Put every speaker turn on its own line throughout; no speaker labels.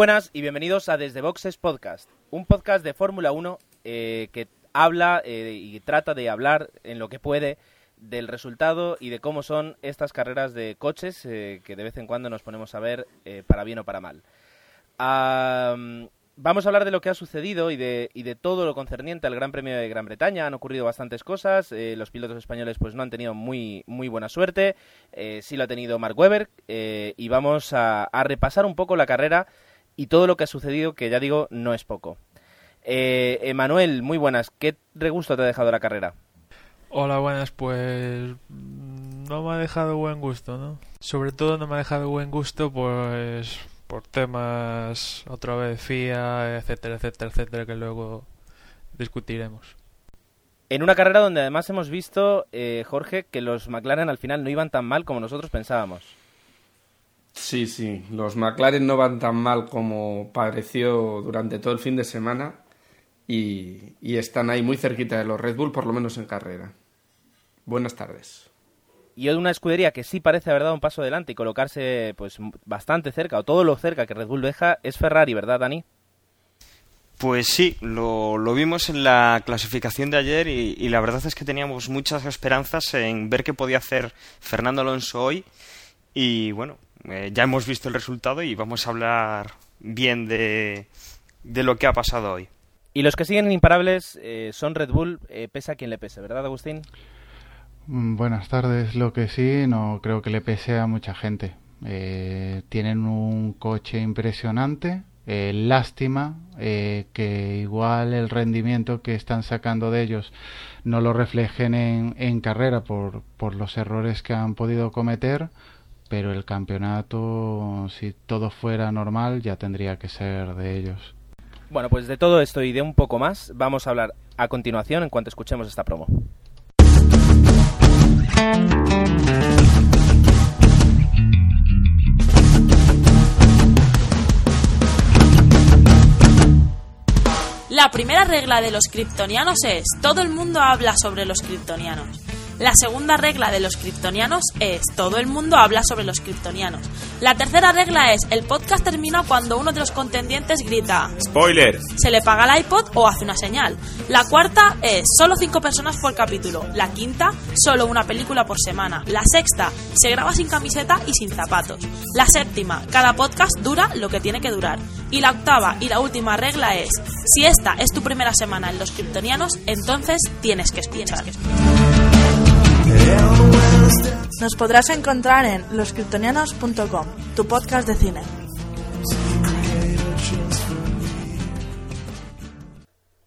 Buenas y bienvenidos a Desde Boxes Podcast, un podcast de Fórmula 1 eh, que habla eh, y trata de hablar en lo que puede del resultado y de cómo son estas carreras de coches eh, que de vez en cuando nos ponemos a ver para bien o para mal. vamos a hablar de lo que ha sucedido y de, y de, todo lo concerniente al Gran Premio de Gran Bretaña. Han ocurrido bastantes cosas. los pilotos españoles pues no han tenido muy, buena suerte. sí lo ha tenido Mark Webber. y vamos a repasar un poco la carrera y todo lo que ha sucedido, que ya digo, no es poco. Eh, Emanuel, muy buenas. ¿Qué regusto te ha dejado la carrera?
Hola, buenas. Pues no me ha dejado buen gusto, ¿no? Sobre todo no me ha dejado buen gusto, pues por temas otra vez FIA, etcétera, etcétera, etcétera, que luego discutiremos.
En una carrera donde además hemos visto, eh, Jorge, que los McLaren al final no iban tan mal como nosotros pensábamos.
Sí, sí, los McLaren no van tan mal como pareció durante todo el fin de semana y, están ahí muy cerquita de los Red Bull, por lo menos en carrera. Buenas tardes.
Y de una escudería que sí parece haber dado un paso adelante y colocarse pues bastante cerca, o todo lo cerca que Red Bull deja, es Ferrari, ¿verdad, Dani?
Pues sí, lo, vimos en la clasificación de ayer y, y, la verdad es que teníamos muchas esperanzas en ver qué podía hacer Fernando Alonso hoy. Y bueno, eh, ya hemos visto el resultado y vamos a hablar bien de, de lo que ha pasado hoy.
Y los que siguen imparables eh, son Red Bull, eh, pese a quien le pese, ¿verdad, Agustín?
Mm, buenas tardes. Lo que sí, no creo que le pese a mucha gente. tienen un coche impresionante. lástima que igual el rendimiento que están sacando de ellos no lo reflejen en, en carrera por, por los errores que han podido cometer pero el campeonato, si todo fuera normal, ya tendría que ser de ellos.
Bueno, pues de todo esto y de un poco más vamos a hablar a continuación en cuanto escuchemos esta promo.
La primera regla de los kryptonianos es, todo el mundo habla sobre los kryptonianos. La segunda regla de los kryptonianos es todo el mundo habla sobre los kryptonianos. La tercera regla es el podcast termina cuando uno de los contendientes grita
Spoiler.
Se le paga el iPod o hace una señal. La cuarta es solo cinco personas por capítulo. La quinta, solo una película por semana. La sexta, se graba sin camiseta y sin zapatos. La séptima, cada podcast dura lo que tiene que durar. Y la octava y la última regla es, si esta es tu primera semana en los kryptonianos, entonces tienes que escuchar.
Nos podrás encontrar en loscriptonianos.com, tu podcast de cine.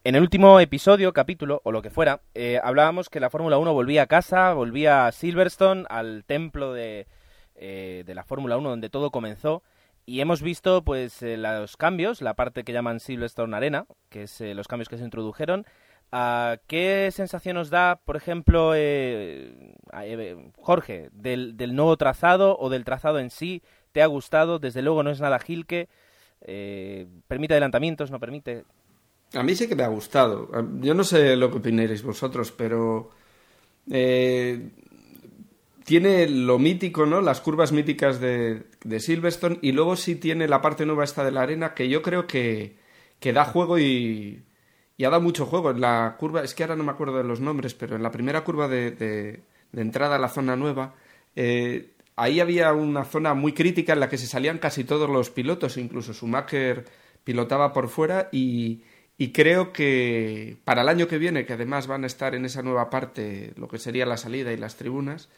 En el último episodio, capítulo o lo que fuera, eh, hablábamos que la Fórmula 1 volvía a casa, volvía a Silverstone, al templo de, eh, de la Fórmula 1 donde todo comenzó. Y hemos visto pues eh, los cambios, la parte que llaman Silverstone Arena, que es los cambios que se introdujeron, ¿Qué sensación nos da, por ejemplo, eh, eh, Jorge, del, nuevo trazado o del trazado en sí? ¿Te ha gustado? Desde luego no es nada Gilke. Eh, ¿Permite adelantamientos? ¿No permite?
A mí sí que me ha gustado. Yo no sé lo que opinéis vosotros, pero tiene lo mítico, ¿no? Las curvas míticas de, de, Silverstone y luego sí tiene la parte nueva esta de la arena que yo creo que, que da juego y y ha dado mucho juego. En la curva, es que ahora no me acuerdo de los nombres, pero en la primera curva de, de, entrada a la zona nueva, eh, ahí había una zona muy crítica en la que se salían casi todos los pilotos, incluso Schumacher pilotaba por fuera y, y creo que para el año que viene, que además van a estar en esa nueva parte, lo que sería la salida y las tribunas,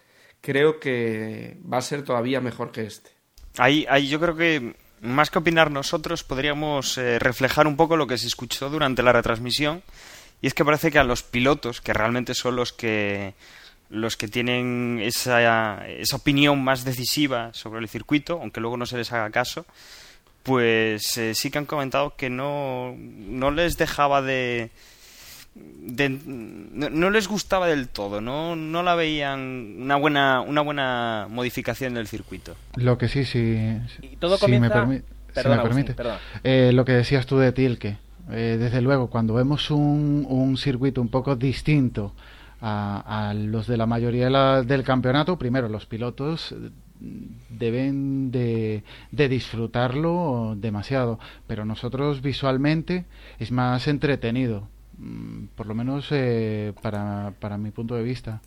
creo que va a ser todavía mejor que este.
Ahí, ahí yo creo que más que opinar nosotros, podríamos eh, reflejar un poco lo que se escuchó durante la retransmisión. Y es que parece que a los pilotos, que realmente son los que los que tienen esa, esa opinión más decisiva sobre el circuito, aunque luego no se les haga caso, pues eh, sí que han comentado que no, no les dejaba de, no, les gustaba del todo, no, no la veían una buena, una buena modificación del circuito.
Lo que sí, sí,
todo si me,
permite, eh, lo que decías tú de Tilke, eh, desde luego, cuando vemos un, un circuito un poco distinto a, los de la mayoría del campeonato, primero los pilotos deben de, de, disfrutarlo demasiado, pero nosotros visualmente es más entretenido, por lo menos eh, para, para mi punto de vista.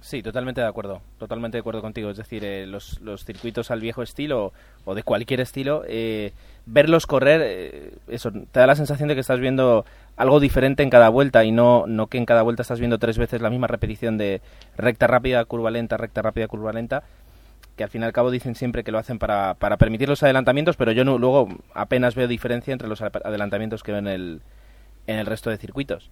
Sí, totalmente de acuerdo, totalmente de acuerdo contigo. Es decir, eh, los, los, circuitos al viejo estilo o de cualquier estilo, eh, verlos correr, eso, te da la sensación de que estás viendo algo diferente en cada vuelta y no, no que en cada vuelta estás viendo tres veces la misma repetición de recta rápida, curva lenta, recta rápida, curva lenta, que al fin y al cabo dicen siempre que lo hacen para, para permitir los adelantamientos, pero yo luego apenas veo diferencia entre los adelantamientos que veo en el, en el resto de circuitos.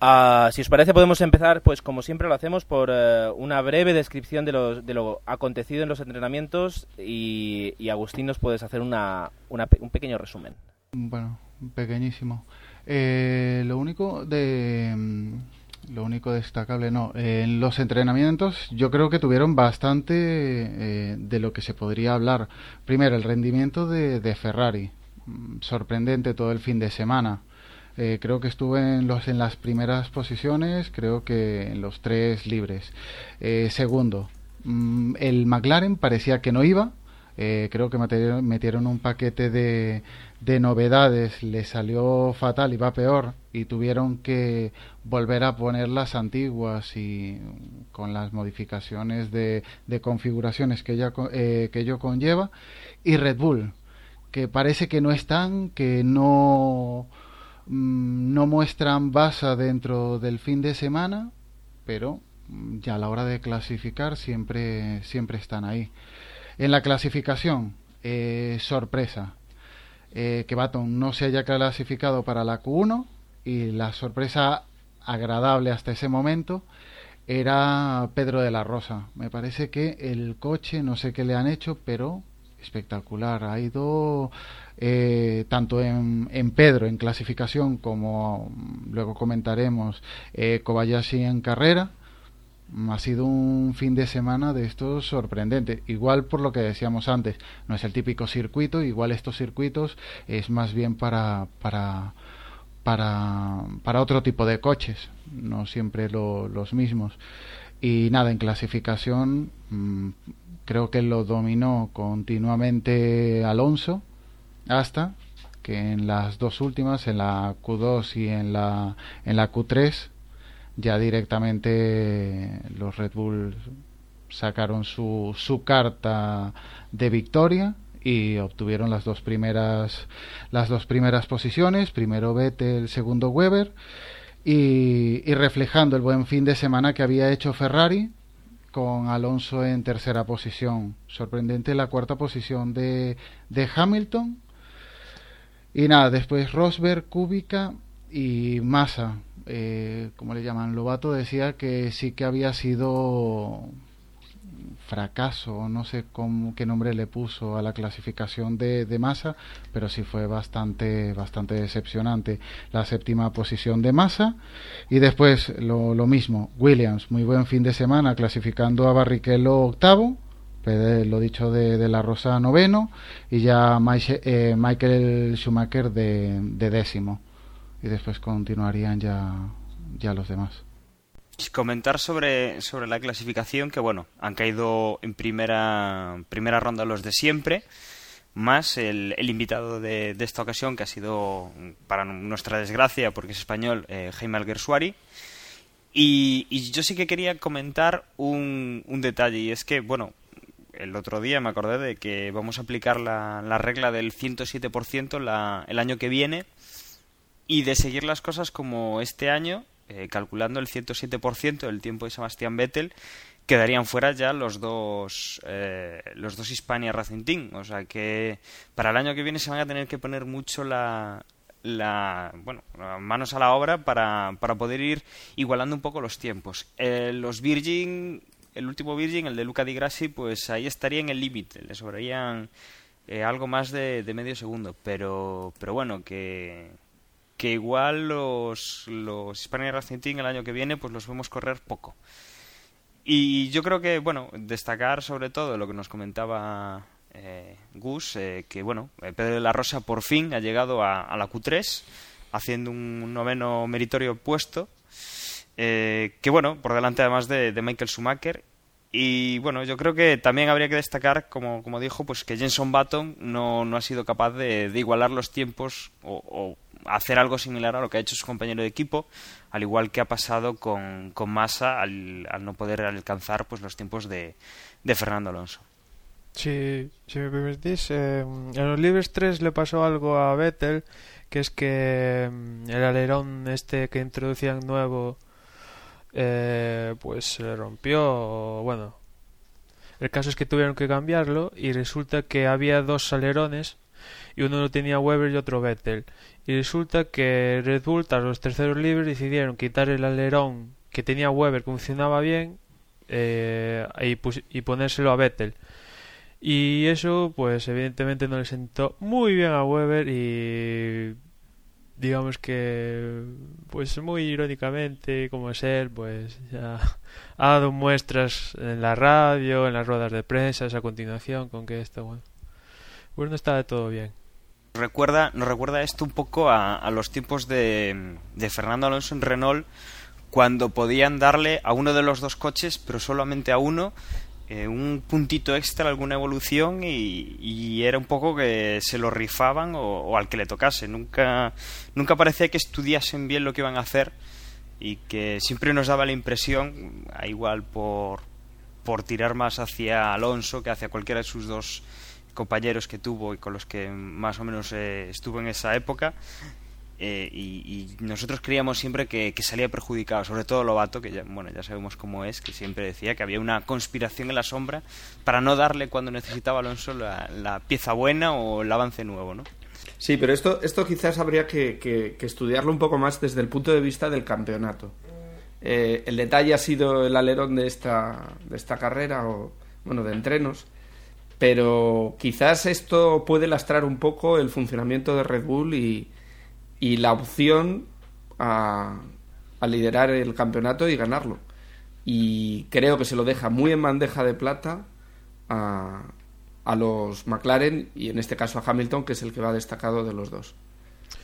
Uh, si os parece, podemos empezar, pues como siempre lo hacemos, por uh, una breve descripción de, los, de, lo acontecido en los entrenamientos y, y Agustín nos puedes hacer una, una, un pequeño resumen.
Bueno, pequeñísimo. Eh, lo único de mm, lo único destacable no en los entrenamientos yo creo que tuvieron bastante eh, de lo que se podría hablar primero el rendimiento de, de Ferrari mm, sorprendente todo el fin de semana eh, creo que estuve en, los, en las primeras posiciones, creo que en los tres libres. Eh, segundo, mm, el McLaren parecía que no iba. Eh, creo que metieron, un paquete de, de, novedades, le salió fatal y va peor y tuvieron que volver a poner las antiguas y con las modificaciones de, de configuraciones que, ella, que ello conlleva. Y Red Bull, que parece que no están, que no Mm, no muestran basa dentro del fin de semana, pero mm, ya a la hora de clasificar siempre, siempre están ahí. En la clasificación, eh, sorpresa, eh, que Baton no se haya clasificado para la Q1 y la sorpresa agradable hasta ese momento era Pedro de la Rosa. Me parece que el coche, no sé qué le han hecho, pero espectacular. Ha ido eh, tanto en, en, Pedro en clasificación como luego comentaremos eh, Kobayashi en carrera. Ha sido un fin de semana de estos sorprendente. Igual por lo que decíamos antes, no es el típico circuito, igual estos circuitos es más bien para, para, para, para otro tipo de coches, no siempre lo, los mismos. Y nada, en clasificación mmm, creo que lo dominó continuamente Alonso hasta que en las dos últimas, en la Q2 y en la, en la Q3, ya directamente los Red Bull sacaron su, su carta de victoria y obtuvieron las dos primeras las dos primeras posiciones primero Vettel segundo Weber y, y reflejando el buen fin de semana que había hecho Ferrari con Alonso en tercera posición. Sorprendente la cuarta posición de, de Hamilton. Y nada, después Rosberg, Kubica y Massa. Eh, como le llaman, Lobato decía que sí que había sido fracaso, no sé cómo, qué nombre le puso a la clasificación de, de Massa, pero sí fue bastante, bastante decepcionante la séptima posición de Massa. Y después lo, lo mismo, Williams, muy buen fin de semana, clasificando a Barrichello octavo, lo dicho de, la Rosa noveno y ya eh, Michael Schumacher de, de, décimo. Y después continuarían ya, ya los demás.
Comentar sobre, sobre la clasificación que bueno han caído en primera primera ronda los de siempre más el, invitado de, de, esta ocasión que ha sido para nuestra desgracia porque es español eh, Jaime Alguersuari y, y, yo sí que quería comentar un, un detalle y es que bueno el otro día me acordé de que vamos a aplicar la, la regla del 107% la, el año que viene y de seguir las cosas como este año eh, calculando el 107% del tiempo de Sebastián Vettel, quedarían fuera ya los dos eh, los dos Hispania Racing Team. O sea que para el año que viene se van a tener que poner mucho la, la bueno manos a la obra para, para poder ir igualando un poco los tiempos. Eh, los Virgin, el último Virgin, el de Luca Di Grassi, pues ahí estaría en el límite, le sobrarían eh, algo más de, medio segundo, pero pero bueno que que igual los, los Hispania Racing Team el año que viene pues los vemos correr poco. Y yo creo que, bueno, destacar sobre todo lo que nos comentaba eh, Gus, eh, que, bueno, eh, Pedro de la Rosa por fin ha llegado a, a la Q3, haciendo un noveno meritorio puesto, eh, que, bueno, por delante además de, de Michael Schumacher, Y bueno, yo creo que también habría que destacar, como, como dijo, pues que Jenson Button no, no ha sido capaz de, igualar los tiempos o, hacer algo similar a lo que ha hecho su compañero de equipo, al igual que ha pasado con, con Massa al, al no poder alcanzar pues los tiempos de, de Fernando Alonso.
Sí, si me permitís, eh, en los Libres 3 le pasó algo a Vettel, que es que mm, el alerón este que introducían nuevo eh, pues se le rompió, bueno, el caso es que tuvieron que cambiarlo y resulta que había dos alerones y uno lo tenía Weber y otro Vettel. Y resulta que Red Bull, tras los terceros libres, decidieron quitar el alerón que tenía Weber, que funcionaba bien, eh, y, y, ponérselo a Vettel. Y eso, pues evidentemente no le sentó muy bien a Weber y digamos que pues muy irónicamente como es él pues ya ha dado muestras en la radio en las ruedas de prensa a continuación con que esto bueno pues no está de todo bien.
Recuerda nos recuerda esto un poco a, a los tiempos de, de Fernando Alonso en Renault cuando podían darle a uno de los dos coches pero solamente a uno eh, un puntito extra, alguna evolución y, era un poco que se lo rifaban o, al que le tocase. Nunca, nunca parecía que estudiasen bien lo que iban a hacer y que siempre nos daba la impresión, igual por, por tirar más hacia Alonso que hacia cualquiera de sus dos compañeros que tuvo y con los que más o menos eh, estuvo en esa época, eh, y, nosotros creíamos siempre que, salía perjudicado, sobre todo Lobato, que ya, bueno, ya sabemos cómo es, que siempre decía que había una conspiración en la sombra para no darle cuando necesitaba Alonso la, pieza buena o el avance nuevo, ¿no?
Sí, pero esto, esto quizás habría que, estudiarlo un poco más desde el punto de vista del campeonato. Eh, el detalle ha sido el alerón de esta, de esta carrera, o bueno, de entrenos, pero quizás esto puede lastrar un poco el funcionamiento de Red Bull y, y la opción a, liderar el campeonato y ganarlo. Y creo que se lo deja muy en bandeja de plata a, a los McLaren y en este caso a Hamilton, que es el que va destacado de los dos.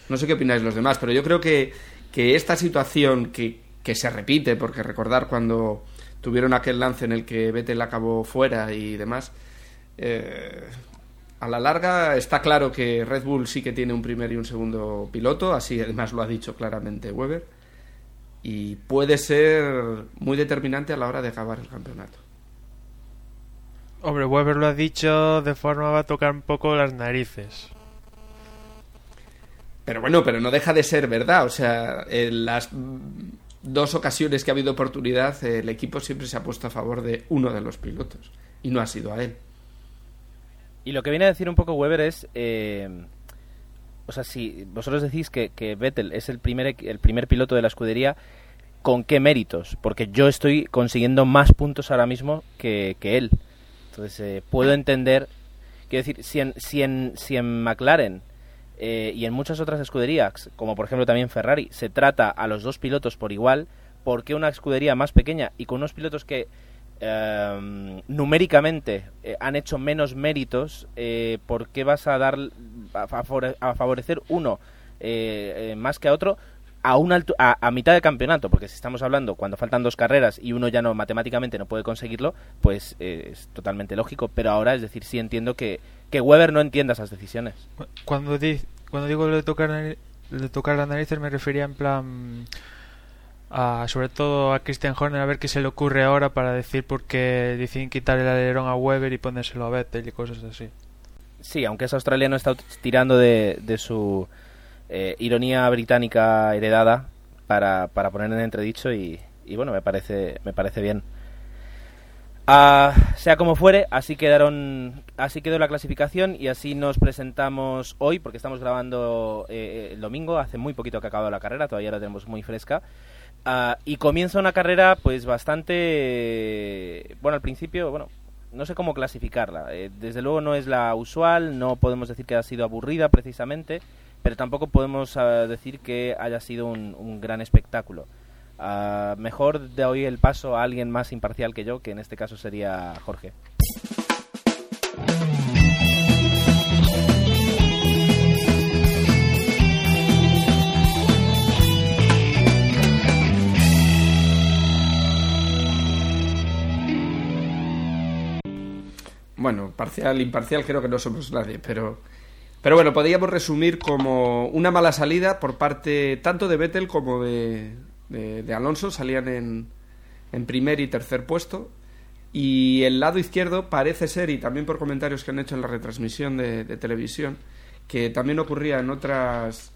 No sé qué opináis los demás, pero yo creo que, que esta situación que, que, se repite, porque recordar cuando tuvieron aquel lance en el que Vettel acabó fuera y demás, eh, a la larga está claro que Red Bull sí que tiene un primer y un segundo piloto, así además lo ha dicho claramente Weber, y puede ser muy determinante a la hora de acabar el campeonato.
Hombre, Weber lo ha dicho de forma va a tocar un poco las narices.
Pero bueno, pero no deja de ser verdad. O sea, en las dos ocasiones que ha habido oportunidad, el equipo siempre se ha puesto a favor de uno de los pilotos. Y no ha sido a él.
Y lo que viene a decir un poco Weber es, eh, o sea, si vosotros decís que, que, Vettel es el primer, el primer piloto de la escudería, ¿con qué méritos? Porque yo estoy consiguiendo más puntos ahora mismo que, que él. Entonces, eh, puedo entender, quiero decir, si en, si en, si en McLaren eh, y en muchas otras escuderías, como por ejemplo también Ferrari, se trata a los dos pilotos por igual, ¿por qué una escudería más pequeña y con unos pilotos que Em, numéricamente eh, han hecho menos méritos, eh, ¿por qué vas a dar a, favorecer uno eh, más que a otro a, una a, mitad de campeonato? Porque si estamos hablando cuando faltan dos carreras y uno ya no matemáticamente no puede conseguirlo, pues es totalmente lógico. Pero ahora, es decir, sí entiendo que, que Weber no entienda esas decisiones.
Cuando, cuando digo de tocar, de tocar me refería en plan sobre todo a Christian Horner a ver qué se le ocurre ahora para decir por qué deciden quitar el alerón a Weber y ponérselo a Vettel y cosas así.
Sí, aunque es australiano está tirando de, su eh, ironía británica heredada para, para poner en entredicho y, bueno, me parece, me parece bien. Ah, sea como fuere, así quedaron, así quedó la clasificación y así nos presentamos hoy, porque estamos grabando eh, el domingo, hace muy poquito que ha acabado la carrera, todavía la tenemos muy fresca. Ah, y comienza una carrera pues bastante bueno al principio bueno no sé cómo clasificarla. Eh, desde luego no es la usual no podemos decir que haya sido aburrida precisamente pero tampoco podemos ah, decir que haya sido un, gran espectáculo. Uh, mejor de hoy el paso a alguien más imparcial que yo que en este caso sería Jorge
imparcial, imparcial creo que no somos nadie, pero, pero bueno, podríamos resumir como una mala salida por parte tanto de Vettel como de, Alonso, salían en, en primer y tercer puesto. Y el lado izquierdo parece ser, y también por comentarios que han hecho en la retransmisión de, televisión, que también ocurría en otras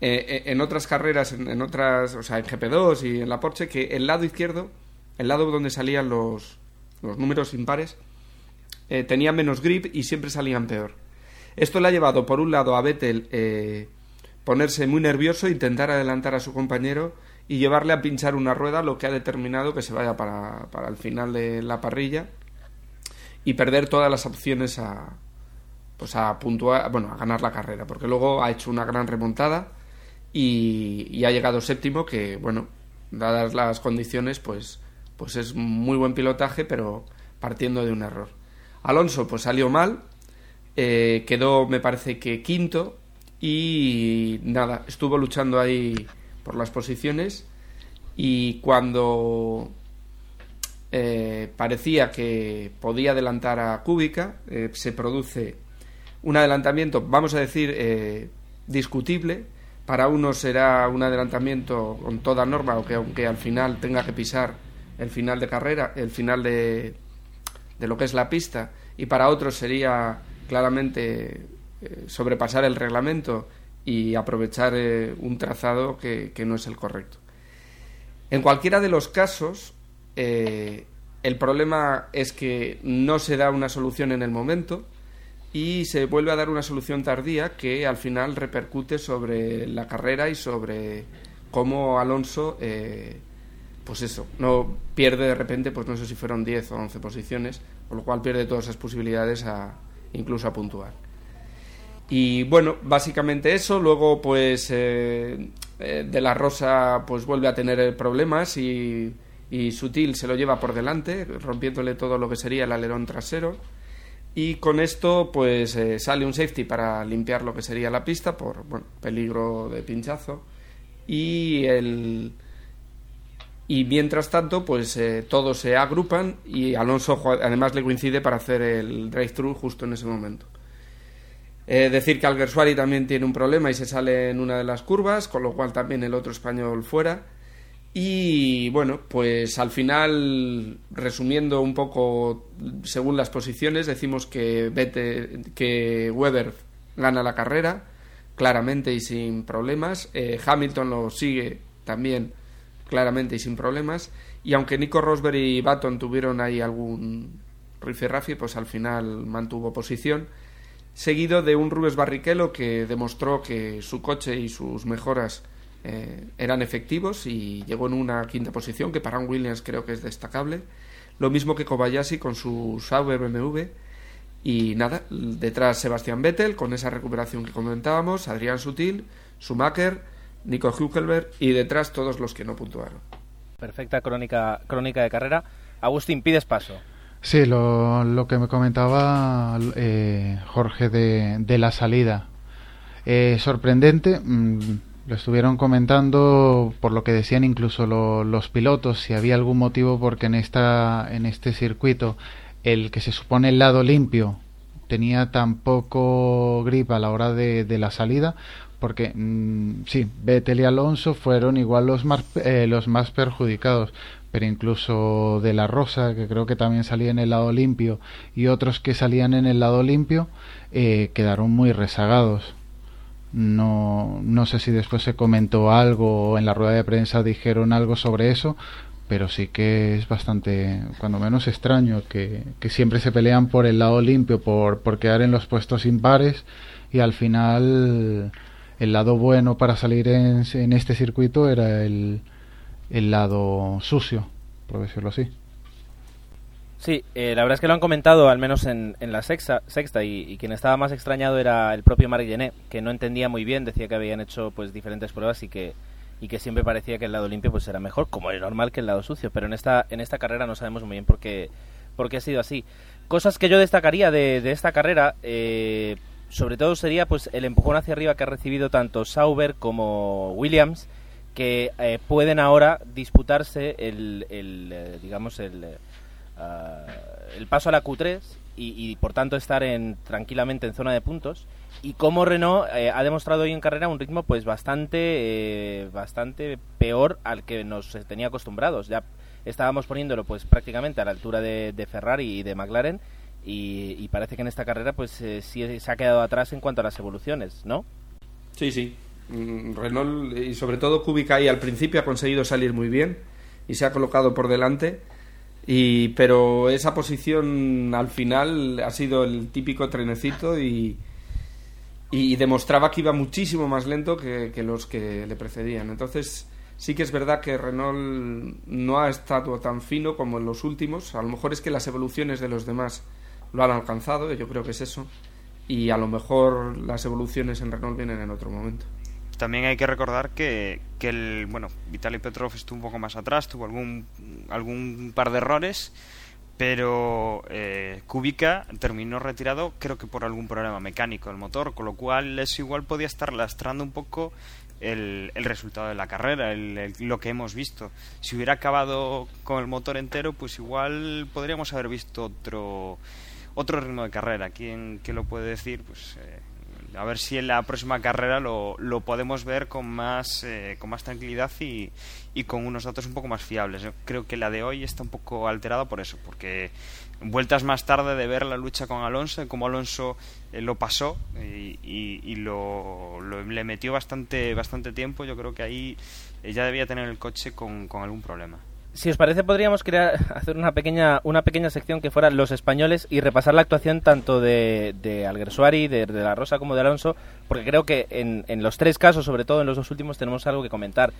eh, eh, en otras carreras, en, otras, o sea, en GP2 y en la Porsche, que el lado izquierdo, el lado donde salían los, los números impares, eh, tenía menos grip y siempre salían peor. Esto le ha llevado, por un lado, a Vettel ponerse muy nervioso, intentar adelantar a su compañero y llevarle a pinchar una rueda, lo que ha determinado que se vaya para, para el final de la parrilla y perder todas las opciones a, pues a puntuar, bueno, a ganar la carrera, porque luego ha hecho una gran remontada y, ha llegado séptimo, que bueno, dadas las condiciones, pues, pues es muy buen pilotaje, pero partiendo de un error. Alonso pues salió mal, eh, quedó me parece que quinto y nada, estuvo luchando ahí por las posiciones y cuando eh, parecía que podía adelantar a Kubica, eh, se produce un adelantamiento, vamos a decir, discutible, para uno será un adelantamiento con toda norma, aunque, aunque al final tenga que pisar el final de carrera, el final de, de lo que es la pista, y para otros sería claramente eh, sobrepasar el reglamento y aprovechar eh, un trazado que, no es el correcto. En cualquiera de los casos, eh, el problema es que no se da una solución en el momento, y se vuelve a dar una solución tardía que al final repercute sobre la carrera y sobre cómo Alonso, pues eso, no pierde de repente, pues no sé si fueron 10 o 11 posiciones, con lo cual pierde todas esas posibilidades a, incluso a puntuar. Y bueno, básicamente eso, luego pues eh, eh, De La Rosa pues vuelve a tener problemas y, Sutil se lo lleva por delante, rompiéndole todo lo que sería el alerón trasero y con esto pues eh, sale un safety para limpiar lo que sería la pista por bueno, peligro de pinchazo y el y mientras tanto pues eh, todos se agrupan y Alonso además le coincide para hacer el drive-thru justo en ese momento eh, decir que Alguersuari también tiene un problema y se sale en una de las curvas con lo cual también el otro español fuera y bueno, pues al final, resumiendo un poco según las posiciones, decimos que, Vete, que Weber gana la carrera, claramente y sin problemas. Eh, Hamilton lo sigue también claramente y sin problemas. Y aunque Nico Rosberg y Baton tuvieron ahí algún rifirrafi, pues al final mantuvo posición. Seguido de un Rubens Barrichello que demostró que su coche y sus mejoras eh, eran efectivos y llegó en una quinta posición, que para un Williams creo que es destacable. Lo mismo que Kobayashi con su Sauber BMW. Y nada, detrás Sebastián Vettel con esa recuperación que comentábamos, Adrián Sutil, Schumacher, Nico Hülkenberg y detrás todos los que no puntuaron.
Perfecta crónica, crónica de carrera. Agustín, pides paso.
Sí, lo, lo que me comentaba eh, Jorge de, de, la salida. Eh, sorprendente, mm, lo estuvieron comentando por lo que decían incluso los pilotos, si había algún motivo porque en, esta, en este circuito el que se supone el lado limpio tenía tan poco grip a la hora de, la salida, porque mm, sí, Vettel y Alonso fueron igual los más, eh, los más perjudicados, pero incluso de la Rosa, que creo que también salía en el lado limpio, y otros que salían en el lado limpio, eh, quedaron muy rezagados. No, no sé si después se comentó algo o en la rueda de prensa dijeron algo sobre eso, pero sí que es bastante, cuando menos extraño, que, siempre se pelean por el lado limpio, por, por quedar en los puestos impares y al final el lado bueno para salir en, en este circuito era el, el lado sucio, por decirlo así.
Sí, eh, la verdad es que lo han comentado, al menos en, la sexta, sexta y, quien estaba más extrañado era el propio Marc que no entendía muy bien, decía que habían hecho pues diferentes pruebas y que, y que siempre parecía que el lado limpio pues era mejor, como es normal que el lado sucio, pero en esta, en esta carrera no sabemos muy bien por qué, por qué ha sido así. Cosas que yo destacaría de, de esta carrera, eh, sobre todo sería pues el empujón hacia arriba que ha recibido tanto Sauber como Williams, que eh, pueden ahora disputarse el, el digamos, el el paso a la Q3 y, por tanto estar en, tranquilamente en zona de puntos. Y cómo Renault eh, ha demostrado hoy en carrera un ritmo pues bastante eh, bastante peor al que nos tenía acostumbrados. Ya estábamos poniéndolo pues prácticamente a la altura de, Ferrari y de McLaren y, parece que en esta carrera pues eh, sí se ha quedado atrás en cuanto a las evoluciones no
sí sí mm, Renault y sobre todo Kubica ahí al principio ha conseguido salir muy bien y se ha colocado por delante y, pero esa posición al final ha sido el típico trenecito y, y demostraba que iba muchísimo más lento que, los que le precedían. Entonces, sí que es verdad que Renault no ha estado tan fino como en los últimos. A lo mejor es que las evoluciones de los demás lo han alcanzado, yo creo que es eso. Y a lo mejor las evoluciones en Renault vienen en otro momento.
También hay que recordar que, que el, bueno, Vitaly Petrov estuvo un poco más atrás, tuvo algún, algún par de errores, pero eh, Kubica terminó retirado creo que por algún problema mecánico del motor, con lo cual eso igual podía estar lastrando un poco el, el resultado de la carrera, el, lo que hemos visto. Si hubiera acabado con el motor entero, pues igual podríamos haber visto otro otro ritmo de carrera. ¿Quién, lo puede decir? Pues eh, a ver si en la próxima carrera lo, lo podemos ver con más, eh, con más tranquilidad y, y, con unos datos un poco más fiables. Yo creo que la de hoy está un poco alterada por eso, porque vueltas más tarde de ver la lucha con Alonso, cómo Alonso eh, lo pasó y, y, lo, le metió bastante, bastante tiempo, yo creo que ahí eh, ya debía tener el coche con, con algún problema
si os parece, podríamos crear, hacer una pequeña, una pequeña sección que fuera los españoles y repasar la actuación tanto de, de Alguersuari, de, de, La Rosa como de Alonso, porque creo que en, en, los tres casos, sobre todo en los dos últimos, tenemos algo que comentar.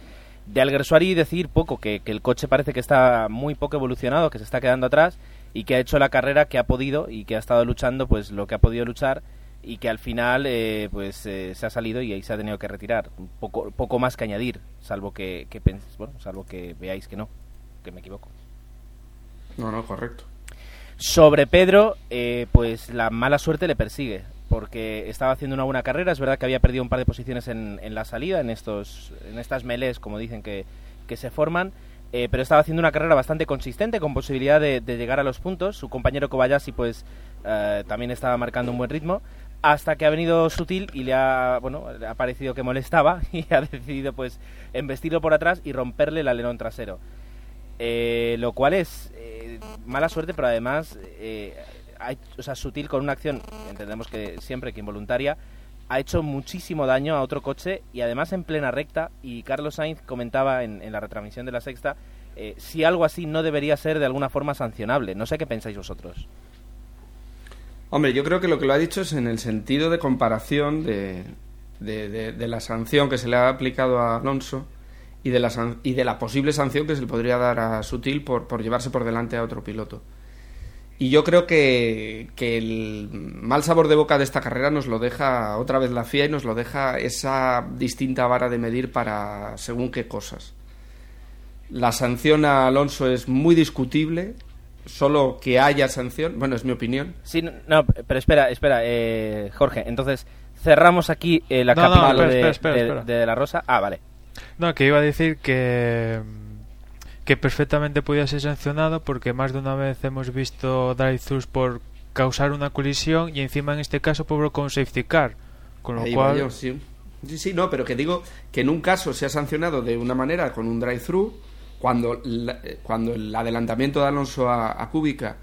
De Alguersuari decir poco, que, que el coche parece que está muy poco evolucionado, que se está quedando atrás y que ha hecho la carrera que ha podido y que ha estado luchando pues lo que ha podido luchar y que al final eh, pues eh, se ha salido y ahí se ha tenido que retirar poco poco más que añadir salvo que, que bueno salvo que veáis que no me equivoco.
No, no, correcto.
Sobre Pedro, eh, pues la mala suerte le persigue, porque estaba haciendo una buena carrera, es verdad que había perdido un par de posiciones en, la salida, en, estos, en estas melés, como dicen que, se forman, eh, pero estaba haciendo una carrera bastante consistente, con posibilidad de, llegar a los puntos. Su compañero Kobayashi, pues, eh, también estaba marcando un buen ritmo, hasta que ha venido Sutil y le ha, bueno, le ha parecido que molestaba y ha decidido, pues, embestirlo por atrás y romperle el alerón trasero. Eh, lo cual es eh, mala suerte, pero además, eh, o sea, sutil con una acción, entendemos que siempre que involuntaria, ha hecho muchísimo daño a otro coche y además en plena recta. Y Carlos Sainz comentaba en, en la retransmisión de la sexta si algo así no debería ser de alguna forma sancionable. No sé qué pensáis vosotros.
Hombre, yo creo que lo que lo ha dicho es en el sentido de comparación de, de la sanción que se le ha aplicado a Alonso y de, la, y de la posible sanción que se le podría dar a Sutil por, por llevarse por delante a otro piloto. Y yo creo que, que, el mal sabor de boca de esta carrera nos lo deja otra vez la FIA y nos lo deja esa distinta vara de medir para según qué cosas. La sanción a Alonso es muy discutible, solo que haya sanción, bueno, es mi opinión.
Sí, no, pero espera, espera, eh, Jorge, entonces cerramos aquí eh, la de, de, la Rosa. Ah, vale.
No, que iba a decir que que perfectamente podía ser sancionado porque más de una vez hemos visto drive-thrus por causar una colisión y encima en este caso por con safety car, con lo cual
sí. sí. no, pero que digo que en un caso se ha sancionado de una manera con un drive-thru cuando cuando el adelantamiento de Alonso a, a Kubica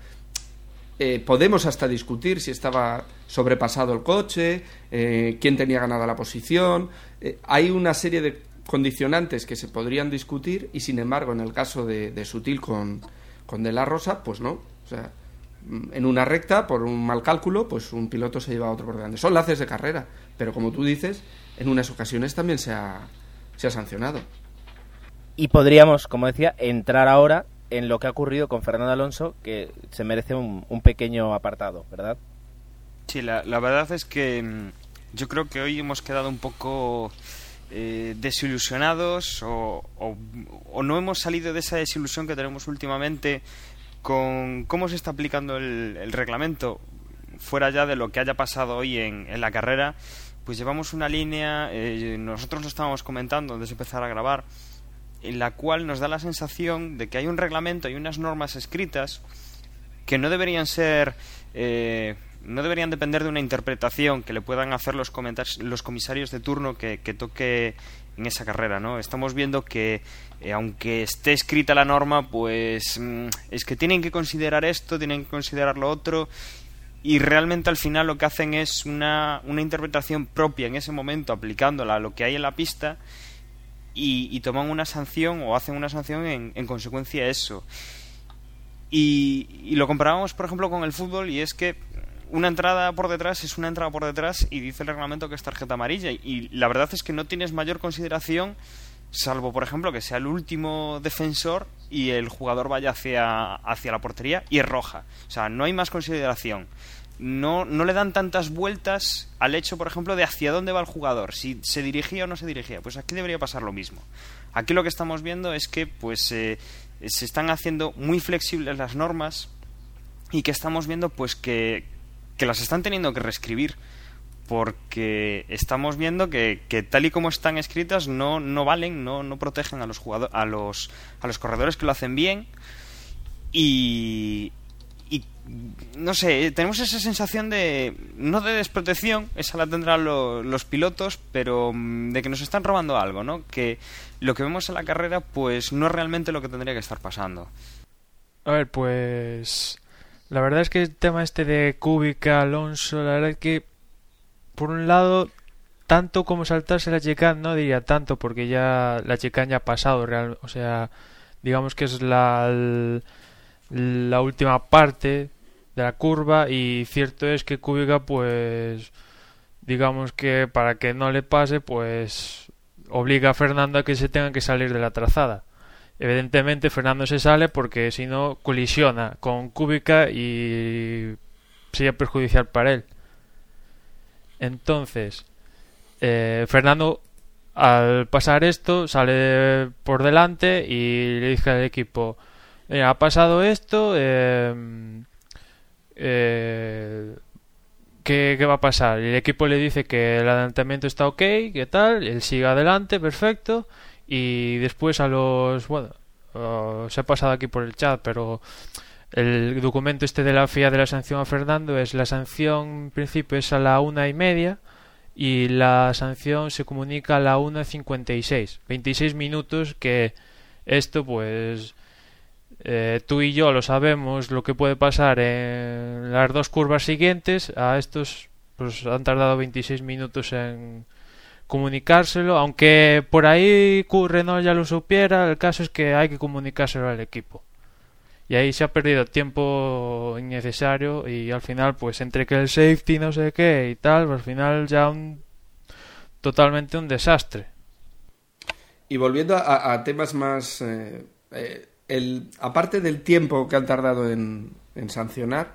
eh, podemos hasta discutir si estaba sobrepasado el coche, eh, quién tenía ganada la posición. Eh, hay una serie de condicionantes que se podrían discutir y sin embargo en el caso de, Sutil con, con De La Rosa, pues no. O sea, en una recta, por un mal cálculo, pues un piloto se lleva a otro por delante. Son laces de carrera, pero como tú dices, en unas ocasiones también se ha, se ha sancionado.
Y podríamos, como decía, entrar ahora en lo que ha ocurrido con Fernando Alonso, que se merece un, un pequeño apartado, ¿verdad?
Sí, la, la verdad es que mm, yo creo que hoy hemos quedado un poco eh, desilusionados o, no hemos salido de esa desilusión que tenemos últimamente con cómo se está aplicando el, reglamento. Fuera ya de lo que haya pasado hoy en, la carrera pues llevamos una línea eh, nosotros lo estábamos comentando antes de empezar a grabar en la cual nos da la sensación de que hay un reglamento hay unas normas escritas que no deberían ser eh, no deberían depender de una interpretación que le puedan hacer los, los comisarios de turno que, toque en esa carrera, ¿no? Estamos viendo que eh, aunque esté escrita la norma, pues mm, es que tienen que considerar esto, tienen que considerar lo otro y realmente al final lo que hacen es una, una interpretación propia en ese momento aplicándola a lo que hay en la pista y, toman una sanción o hacen una sanción en, en consecuencia a eso. Y, y, lo comparábamos, por ejemplo, con el fútbol y es que una entrada por detrás es una entrada por detrás y dice el reglamento que es tarjeta amarilla. Y la verdad es que no tienes mayor consideración, salvo, por ejemplo, que sea el último defensor y el jugador vaya hacia, hacia la portería y es roja. O sea, no hay más consideración. No, no le dan tantas vueltas al hecho, por ejemplo, de hacia dónde va el jugador, si se dirigía o no se dirigía. Pues aquí debería pasar lo mismo. Aquí lo que estamos viendo es que pues eh, se están haciendo muy flexibles las normas y que estamos viendo pues que, que las están teniendo que reescribir porque estamos viendo que, que, tal y como están escritas no, no valen, no, no protegen a los a los, a los corredores que lo hacen bien y, y no sé, tenemos esa sensación de no de desprotección, esa la tendrán los pilotos, pero mm, de que nos están robando algo, ¿no? Que lo que vemos en la carrera pues no es realmente lo que tendría que estar pasando.
A ver, pues la verdad es que el tema este de Kubica, Alonso, la verdad es que por un lado tanto como saltarse la chicane no diría tanto porque ya la chicane ya ha pasado real, o sea, digamos que es la la última parte de la curva y cierto es que Kubica pues digamos que para que no le pase pues obliga a Fernando a que se tenga que salir de la trazada Evidentemente Fernando se sale porque si no colisiona con Kubica y sería perjudicial para él. Entonces, eh, Fernando al pasar esto sale por delante y le dice al equipo, ha pasado esto, em, eh, ¿qué, ¿qué, va a pasar? Y el equipo le dice que el adelantamiento está ok, que tal, él sigue adelante, perfecto, y después a los bueno se ha pasado aquí por el chat pero el documento este de la FIA de la sanción a Fernando es la sanción en principio es a la una y media y la sanción se comunica a la una cincuenta y seis 26 minutos que esto pues eh, tú y yo lo sabemos lo que puede pasar en las dos curvas siguientes. A estos pues han tardado 26 minutos en comunicárselo, aunque por ahí no ya lo supiera, el caso es que hay que comunicárselo al equipo. Y ahí se ha perdido tiempo innecesario y al final pues entre que el safety no sé qué y tal, pues, al final ya un totalmente un desastre.
Y volviendo a, temas más... Eh, eh, el, aparte del tiempo que han tardado en, en sancionar,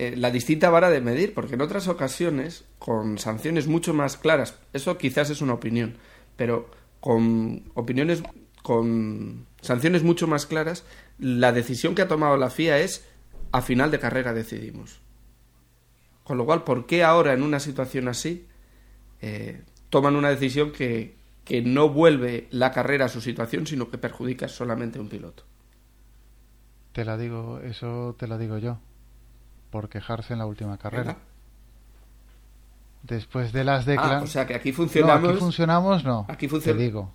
eh, la distinta vara de medir, porque en otras ocasiones, con sanciones mucho más claras, eso quizás es una opinión, pero con opiniones, con sanciones mucho más claras, la decisión que ha tomado la FIA es a final de carrera decidimos. Con lo cual, ¿por qué ahora en una situación así eh, toman una decisión que, que no vuelve la carrera a su situación, sino que perjudica solamente a un piloto?
Te la digo, eso te lo digo yo por quejarse en la última carrera. Después de las declaraciones.
Ah, o sea que aquí funcionamos.
No, aquí funcionamos, no.
Aquí Te
digo,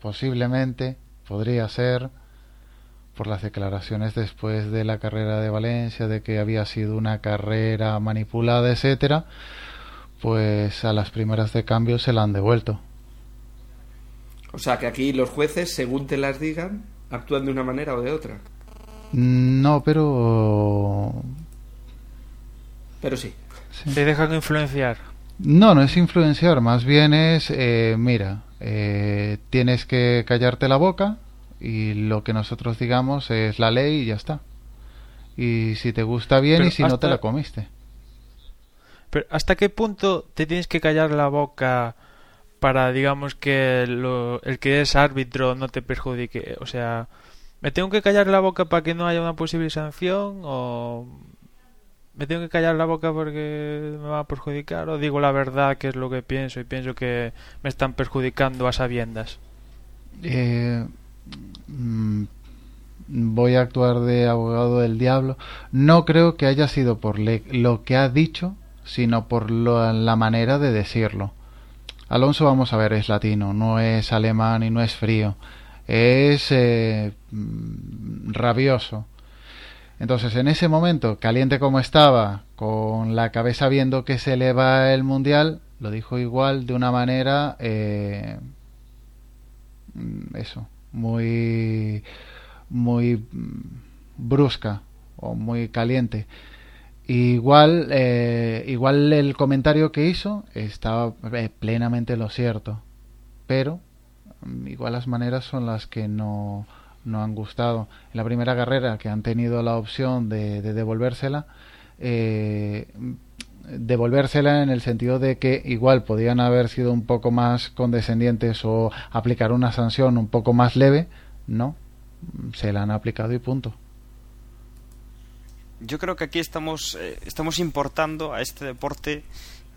posiblemente podría ser por las declaraciones después de la carrera de Valencia de que había sido una carrera manipulada, etcétera, pues a las primeras de cambio se la han devuelto.
O sea que aquí los jueces, según te las digan, actúan de una manera o de otra.
No, pero
pero sí.
¿Te dejan influenciar?
No, no es influenciar, más bien es, eh, mira, eh, tienes que callarte la boca y lo que nosotros digamos es la ley y ya está. Y si te gusta bien y si no te la comiste.
Pero ¿hasta qué punto te tienes que callar la boca para, digamos, que el que es árbitro no te perjudique? O sea, ¿me tengo que callar la boca para que no haya una posible sanción o me tengo que callar la boca porque me va a perjudicar o digo la verdad que es lo que pienso y pienso que me están perjudicando a sabiendas
eh, mm, voy a actuar de abogado del diablo, no creo que haya sido por lo que ha dicho, sino por la manera de decirlo. Alonso, vamos a ver, es latino, no es alemán y no es frío, es eh, mm, rabioso. Entonces, en ese momento, caliente como estaba, con la cabeza viendo que se le va el mundial, lo dijo igual de una manera, eh, eso, muy muy mm, brusca o muy caliente. Igual, eh, igual el comentario que hizo estaba eh, plenamente lo cierto, pero mm, igual las maneras son las que no, no han gustado. En la primera carrera que han tenido la opción de, devolvérsela, eh, devolvérsela en el sentido de que igual podían haber sido un poco más condescendientes o aplicar una sanción un poco más leve, no, se la han aplicado y punto.
Yo creo que aquí estamos, eh, estamos importando a este deporte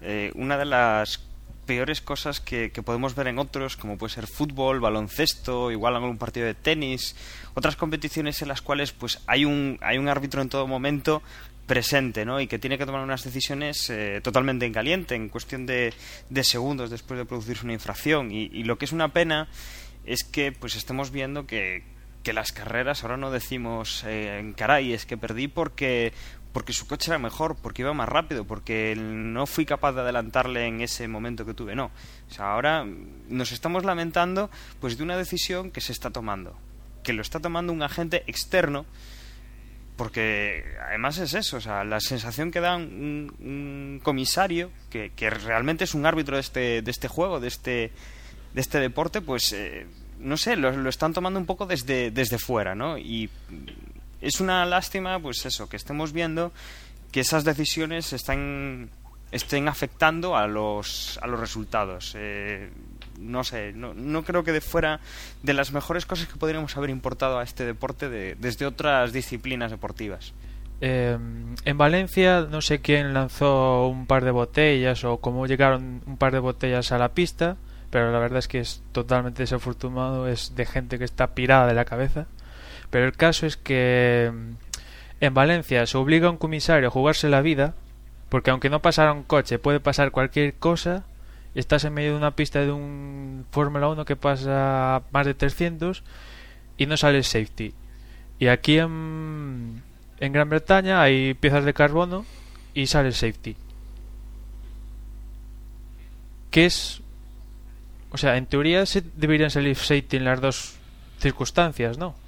eh, una de las peores cosas que, podemos ver en otros, como puede ser fútbol, baloncesto, igual algún partido de tenis, otras competiciones en las cuales pues hay un, hay un árbitro en todo momento presente, ¿no? Y que tiene que tomar unas decisiones eh, totalmente en caliente, en cuestión de, de, segundos después de producirse una infracción. Y, y, lo que es una pena es que pues estemos viendo que, que las carreras, ahora no decimos, eh, caray, es que perdí porque, porque su coche era mejor, porque iba más rápido, porque no fui capaz de adelantarle en ese momento que tuve, no. O sea, ahora nos estamos lamentando pues de una decisión que se está tomando, que lo está tomando un agente externo, porque además es eso, o sea, la sensación que da un, comisario, que, que, realmente es un árbitro de este, de este juego, de este, de este deporte, pues... Eh, no sé, lo, están tomando un poco desde, desde fuera, ¿no? Y es una lástima, pues eso, que estemos viendo que esas decisiones están estén afectando a los, a los resultados. Eh, no sé, no, no, creo que de fuera de las mejores cosas que podríamos haber importado a este deporte desde otras disciplinas deportivas.
Eh, en Valencia no sé quién lanzó un par de botellas o cómo llegaron un par de botellas a la pista pero la verdad es que es totalmente desafortunado, es de gente que está pirada de la cabeza. Pero el caso es que mm, en Valencia se obliga a un comisario a jugarse la vida, porque aunque no pasara un coche, puede pasar cualquier cosa. Estás en medio de una pista de un Fórmula 1 que pasa más de 300 y no sale safety. Y aquí en, en Gran Bretaña hay piezas de carbono y sale safety. Que es o sea, en teoría se deberían salir safety en las dos circunstancias, ¿no?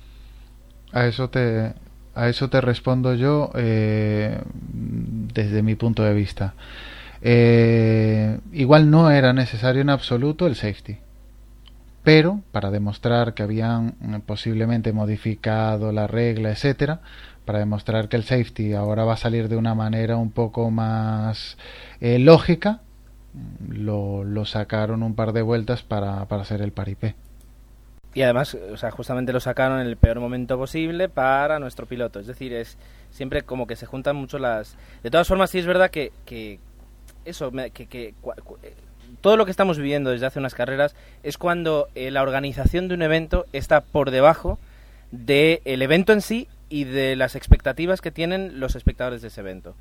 A eso te, a eso te respondo yo eh, desde mi punto de vista. Eh, igual no era necesario en absoluto el safety, pero para demostrar que habían eh, posiblemente modificado la regla, etcétera, para demostrar que el safety ahora va a salir de una manera un poco más lógica, lo, lo sacaron un par de vueltas para, para hacer el paripé.
Y además, o sea, justamente lo sacaron en el peor momento posible para nuestro piloto. Es decir, es siempre como que se juntan mucho las... De todas formas, sí es verdad que, que eso, que, que, todo lo que estamos viviendo desde hace unas carreras es cuando eh, la organización de un evento está por debajo del evento en sí y de las expectativas que tienen los espectadores de ese evento.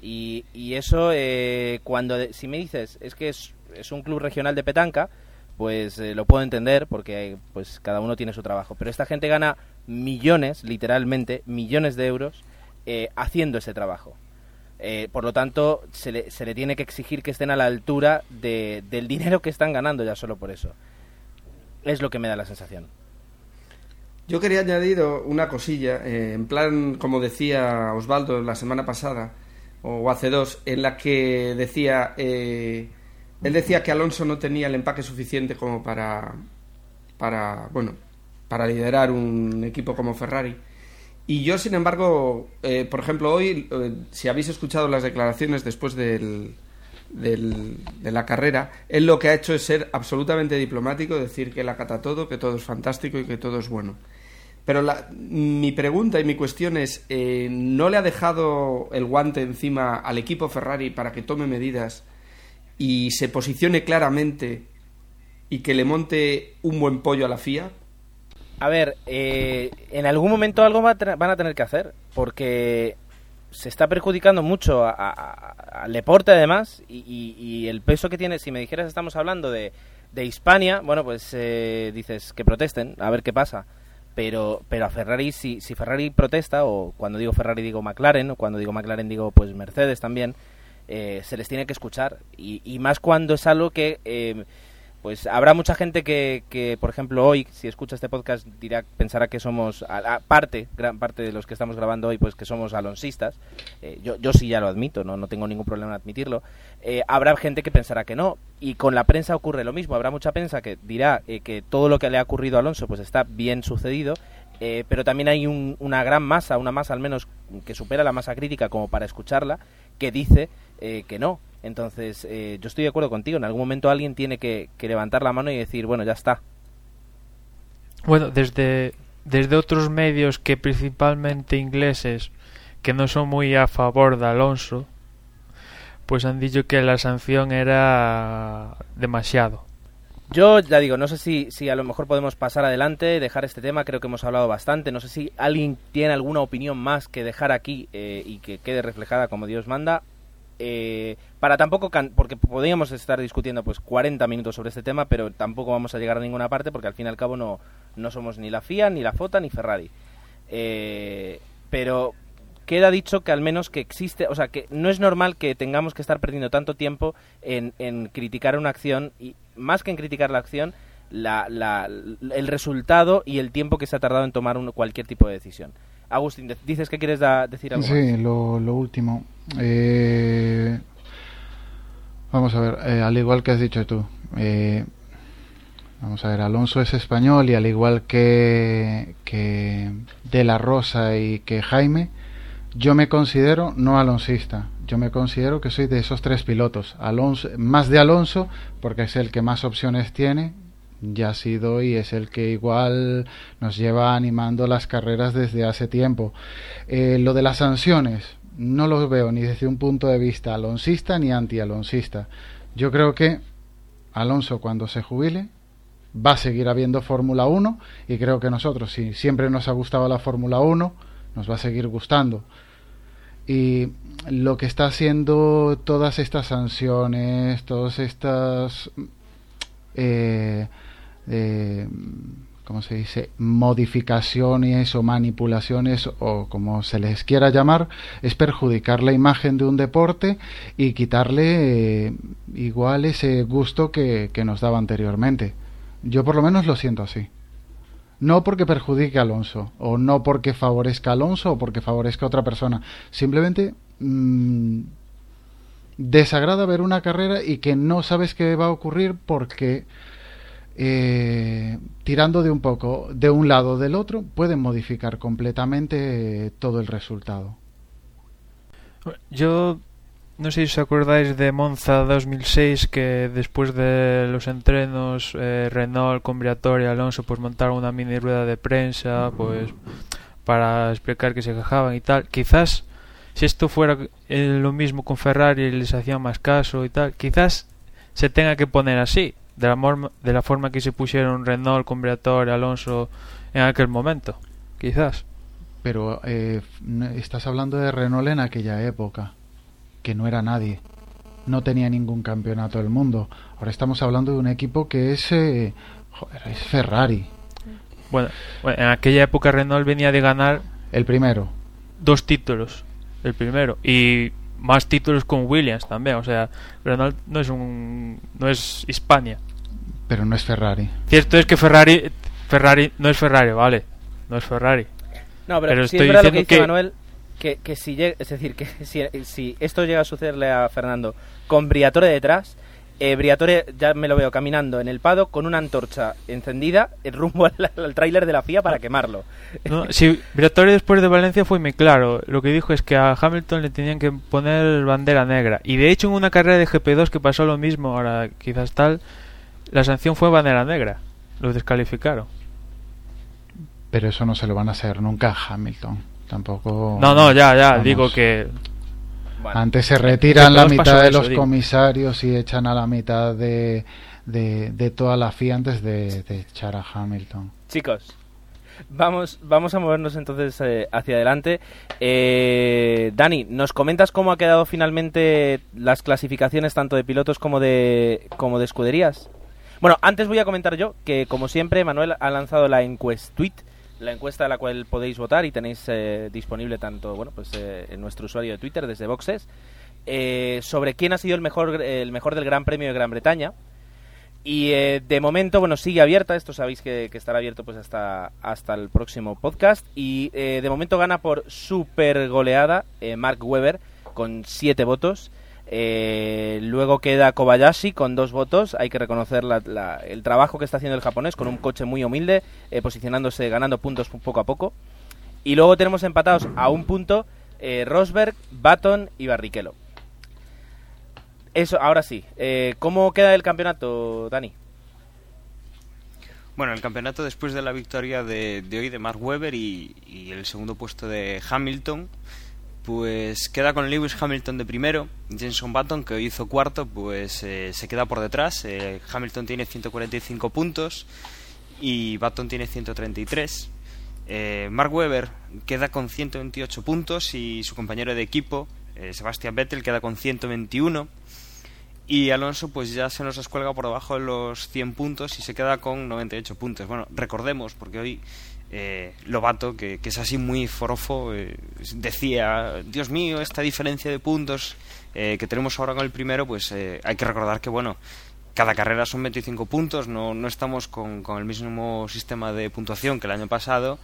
Y, y eso, eh, cuando si me dices, es que es, es, un club regional de petanca, pues eh, lo puedo entender porque pues cada uno tiene su trabajo. Pero esta gente gana millones, literalmente, millones de euros eh, haciendo ese trabajo. por lo tanto, se le, se le tiene que exigir que estén a la altura de, del dinero que están ganando ya solo por eso. Es lo que me da la sensación.
Yo quería añadir una cosilla, en plan, como decía Osvaldo la semana pasada, o hace dos, en la que decía, eh, él decía que Alonso no tenía el empaque suficiente como para, para, bueno, para liderar un equipo como Ferrari. Y yo, sin embargo, eh, por ejemplo, hoy, eh, si habéis escuchado las declaraciones después del, del, de la carrera, él lo que ha hecho es ser absolutamente diplomático, decir que la cata todo, que todo es fantástico y que todo es bueno. Pero la, mi pregunta y mi cuestión es, eh, ¿no le ha dejado el guante encima al equipo Ferrari para que tome medidas y se posicione claramente y que le monte un buen pollo a la FIA?
A ver, eh, en algún momento algo va a van a tener que hacer, porque se está perjudicando mucho a- a- al deporte además, y el peso que tiene, si me dijeras estamos hablando de, de Hispania, bueno, pues eh, dices que protesten, a ver qué pasa. Pero, pero a Ferrari, si, si Ferrari protesta, o cuando digo Ferrari digo McLaren, o cuando digo McLaren digo pues Mercedes también, eh, se les tiene que escuchar. Y, más cuando es algo que eh, pues habrá mucha gente que, que, por ejemplo, hoy, si escucha este podcast, dirá, pensará que somos, a- a parte, gran parte de los que estamos grabando hoy, pues que somos alonsistas. Eh, yo, yo sí ya lo admito, no, no tengo ningún problema en admitirlo. Habrá gente que pensará que no. Y con la prensa ocurre lo mismo. Habrá mucha prensa que dirá que todo lo que le ha ocurrido a Alonso pues está bien sucedido. pero también hay un- una gran masa, una masa al menos que supera la masa crítica como para escucharla, que dice eh, que no. Entonces, eh, yo estoy de acuerdo contigo. En algún momento alguien tiene que, que levantar la mano y decir, bueno, ya está.
Bueno, desde, desde otros medios que principalmente ingleses, que no son muy a favor de Alonso, pues han dicho que la sanción era demasiado.
Yo ya digo, no sé si, si a lo mejor podemos pasar adelante, dejar este tema, creo que hemos hablado bastante, no sé si alguien tiene alguna opinión más que dejar aquí eh, y que quede reflejada como Dios manda. Eh, para tampoco, can- porque podríamos estar discutiendo pues 40 minutos sobre este tema, pero tampoco vamos a llegar a ninguna parte porque al fin y al cabo no, no somos ni la FIA, ni la FOTA, ni Ferrari. Eh, pero queda dicho que al menos que existe, o sea, que no es normal que tengamos que estar perdiendo tanto tiempo en, en criticar una acción y más que en criticar la acción, la, la- el resultado y el tiempo que se ha tardado en tomar un- cualquier tipo de decisión. Agustín, dices que quieres da- decir algo
Sí,
más?
lo, lo último. Eh, vamos a ver, eh, al igual que has dicho tú, eh, vamos a ver, Alonso es español y al igual que, que De La Rosa y que Jaime, yo me considero no alonsista. Yo me considero que soy de esos tres pilotos. Alonso, más de Alonso, porque es el que más opciones tiene. Ya ha sido y es el que igual nos lleva animando las carreras desde hace tiempo. Eh, lo de las sanciones, no lo veo ni desde un punto de vista alonsista ni anti-alonsista. Yo creo que Alonso cuando se jubile va a seguir habiendo Fórmula 1 y creo que nosotros, si siempre nos ha gustado la Fórmula 1, nos va a seguir gustando. Y lo que está haciendo todas estas sanciones, todas estas... Eh, ¿cómo se dice? modificaciones o manipulaciones o como se les quiera llamar, es perjudicar la imagen de un deporte y quitarle eh, igual ese gusto que, que nos daba anteriormente. Yo por lo menos lo siento así. No porque perjudique a Alonso, o no porque favorezca a Alonso, o porque favorezca a otra persona. Simplemente mm, desagrada ver una carrera y que no sabes qué va a ocurrir porque eh, tirando de un poco de un lado o del otro pueden modificar completamente eh, todo el resultado.
Yo no sé si os acordáis de Monza 2006 que después de los entrenos eh, Renault con y Alonso pues montaron una mini rueda de prensa pues para explicar que se quejaban y tal. Quizás si esto fuera eh, lo mismo con Ferrari les hacían más caso y tal, quizás se tenga que poner así, de la, morma- de la forma que se pusieron Renault con Briatore y Alonso en aquel momento. Quizás.
Pero eh, estás hablando de Renault en aquella época, que no era nadie. No tenía ningún campeonato del mundo. Ahora estamos hablando de un equipo que es, eh, joder, es Ferrari,
Bueno, bueno, en aquella época Renault venía de ganar
el primero.
dos títulos, el primero, y más títulos con Williams también. O sea, Renault no es un, no es Hispania.
Pero no es Ferrari.
Cierto es que Ferrari, Ferrari no es Ferrari, vale, no es Ferrari.
No, pero,
Pero
sí
estoy
es verdad lo que
diciendo
dice
que-
Manuel, que, que si llega- es decir, que si, si esto llega a sucederle a Fernando con Briatore detrás, eh, Briatore ya me lo veo caminando en el pado con una antorcha encendida en rumbo al, al tráiler de la FIA para quemarlo.
No, si Briatore después de Valencia fue muy claro. Lo que dijo es que a Hamilton le tenían que poner bandera negra. Y de hecho en una carrera de GP2 que pasó lo mismo, ahora quizás tal, la sanción fue bandera negra. Lo descalificaron.
Pero eso no se lo van a hacer nunca a Hamilton. Tampoco.
No, no, ya, ya,
Vamos.
digo que
Antes se retiran la mitad de
eso,
los
digo.
comisarios y echan a la mitad de, de, de toda la FIA antes de, de echar a Hamilton.
chicos, Vamos, vamos a movernos entonces eh, hacia adelante. Eh, Dani, ¿nos comentas cómo ha quedado finalmente las clasificaciones tanto de pilotos como de, como de escuderías? Bueno, antes voy a comentar yo que, como siempre, Manuel ha lanzado la encuest tweet, la encuesta a la cual podéis votar y tenéis eh, disponible tanto bueno pues eh, en nuestro usuario de Twitter desde Boxes eh, sobre quién ha sido el mejor el mejor del Gran Premio de Gran Bretaña. Y de momento bueno sigue abierta. Esto sabéis que, que, estará abierto pues hasta hasta el próximo podcast. Y de momento gana por super goleada Mark Webber con siete votos eh, luego queda Kobayashi con dos votos. Hay que reconocer el trabajo que está haciendo el japonés con un coche muy humilde, eh, posicionándose, ganando puntos poco a poco. Y luego tenemos empatados a un punto eh, Rosberg, Baton y Barrichello. Eso, ahora sí. ¿Cómo queda el campeonato, Dani?
Bueno, el campeonato después de la victoria de, hoy de Mark Webber y el segundo puesto de Hamilton pues queda con Lewis Hamilton de primero, Jenson Button que hoy hizo cuarto, pues eh, se queda por detrás. Eh, Hamilton tiene 145 puntos y Button tiene 133. Eh, Mark Webber queda con 128 puntos y su compañero de equipo, Sebastian Vettel, queda con 121. Y Alonso pues ya se nos escuelga por debajo de los 100 puntos y se queda con 98 puntos. Bueno, recordemos, porque hoy eh, Lobato, que, es así muy forofo, eh, decía, Dios mío, esta diferencia de puntos eh, que tenemos ahora con el primero, pues eh, hay que recordar que, bueno, cada carrera son 25 puntos, no, no estamos con, el mismo sistema de puntuación que el año pasado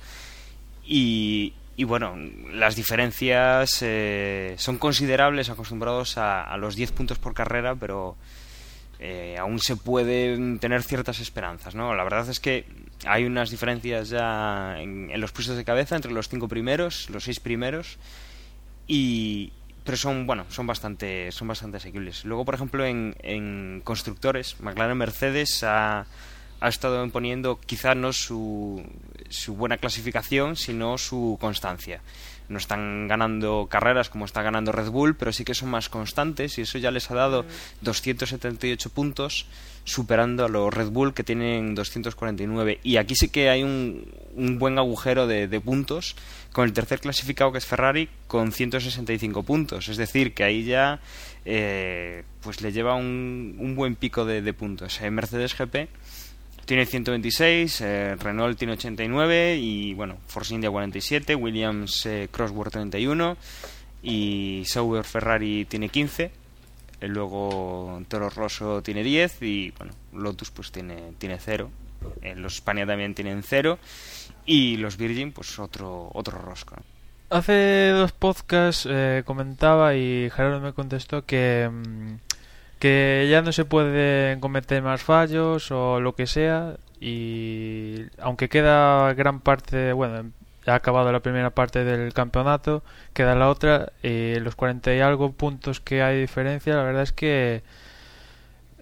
y, y bueno, las diferencias son considerables acostumbrados a, los 10 puntos por carrera, pero aún se pueden tener ciertas esperanzas, ¿no? La verdad es que hay unas diferencias ya en, los puestos de cabeza entre los cinco primeros, los seis primeros y pero son bueno son bastante son bastante asequibles. Luego por ejemplo en, en constructores McLaren Mercedes ha, ha estado imponiendo quizá no su, su buena clasificación sino su constancia no están ganando carreras como está ganando Red Bull, pero sí que son más constantes y eso ya les ha dado 278 puntos, superando a los Red Bull que tienen 249. Y aquí sí que hay un, un buen agujero de, puntos con el tercer clasificado que es Ferrari con 165 puntos. Es decir, que ahí ya eh, pues le lleva un, un buen pico de, de puntos. En Mercedes GP tiene 126, eh, Renault tiene 89 y bueno, Force India 47, Williams eh, Crossworth 31 y Sauber Ferrari tiene 15. Eh, luego Toro Rosso tiene 10 y bueno, Lotus pues tiene tiene 0. los Spania también tienen 0 y los Virgin pues otro otro rosco.
Hace dos podcasts comentaba y Gerardo me contestó que mm, que ya no se pueden cometer más fallos o lo que sea y aunque queda gran parte, bueno, ha acabado la primera parte del campeonato, queda la otra y los 40 y algo puntos que hay diferencia, la verdad es que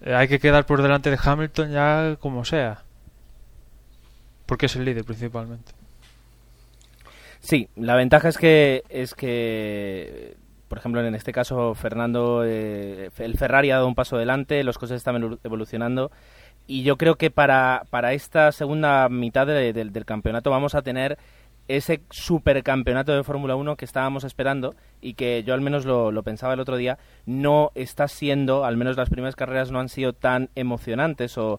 hay que quedar por delante de Hamilton ya como sea. Porque es el líder principalmente.
Sí, la ventaja es que es que por ejemplo, en este caso, Fernando, eh, el Ferrari ha dado un paso adelante, los coches están evolucionando y yo creo que para, para esta segunda mitad del campeonato vamos a tener ese supercampeonato de Fórmula 1 que estábamos esperando y que yo al menos lo, pensaba el otro día, no está siendo, al menos las primeras carreras no han sido tan emocionantes o,